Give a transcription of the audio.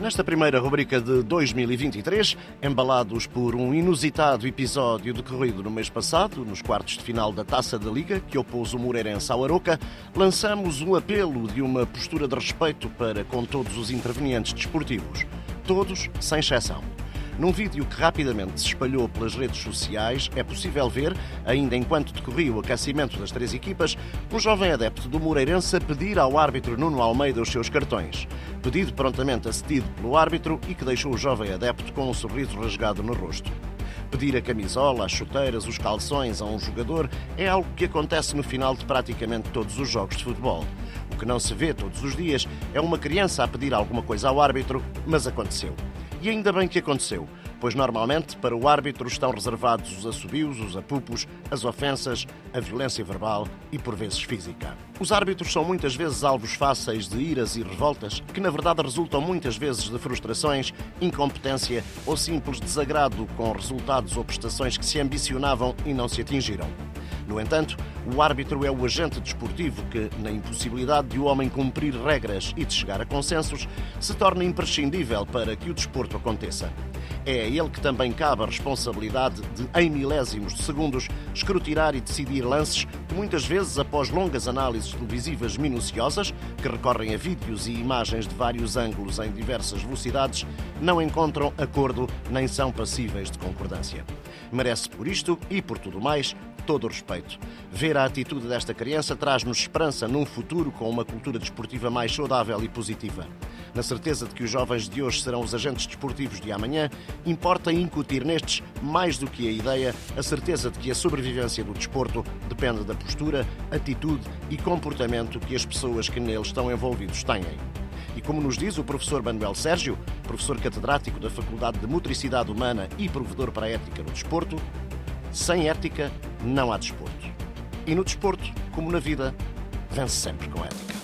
Nesta primeira rubrica de 2023, embalados por um inusitado episódio decorrido no mês passado, nos quartos de final da Taça da Liga, que opôs o Moreirense ao Aroca, lançamos um apelo de uma postura de respeito para com todos os intervenientes desportivos. Todos, sem exceção. Num vídeo que rapidamente se espalhou pelas redes sociais, é possível ver, ainda enquanto decorria o aquecimento das três equipas, um jovem adepto do Moreirense a pedir ao árbitro Nuno Almeida os seus cartões. Pedido prontamente acedido pelo árbitro e que deixou o jovem adepto com um sorriso rasgado no rosto. Pedir a camisola, as chuteiras, os calções a um jogador é algo que acontece no final de praticamente todos os jogos de futebol. O que não se vê todos os dias é uma criança a pedir alguma coisa ao árbitro, mas aconteceu. E ainda bem que aconteceu, pois normalmente para o árbitro estão reservados os assobios, os apupos, as ofensas, a violência verbal e por vezes física. Os árbitros são muitas vezes alvos fáceis de iras e revoltas, que na verdade resultam muitas vezes de frustrações, incompetência ou simples desagrado com resultados ou prestações que se ambicionavam e não se atingiram. No entanto, o árbitro é o agente desportivo que, na impossibilidade de o homem cumprir regras e de chegar a consensos, se torna imprescindível para que o desporto aconteça. É a ele que também cabe a responsabilidade de, em milésimos de segundos, escrutinar e decidir lances que muitas vezes, após longas análises televisivas minuciosas, que recorrem a vídeos e imagens de vários ângulos em diversas velocidades, não encontram acordo nem são passíveis de concordância. Merece por isto e por tudo mais todo o respeito. Ver a atitude desta criança traz-nos esperança num futuro com uma cultura desportiva mais saudável e positiva. Na certeza de que os jovens de hoje serão os agentes desportivos de amanhã, importa incutir nestes, mais do que a ideia, a certeza de que a sobrevivência do desporto depende da postura, atitude e comportamento que as pessoas que nele estão envolvidos têm. E como nos diz o professor Manuel Sérgio, professor catedrático da Faculdade de Motricidade Humana e provedor para a ética no desporto, sem ética não há desporto. E no desporto, como na vida, vence sempre com ética.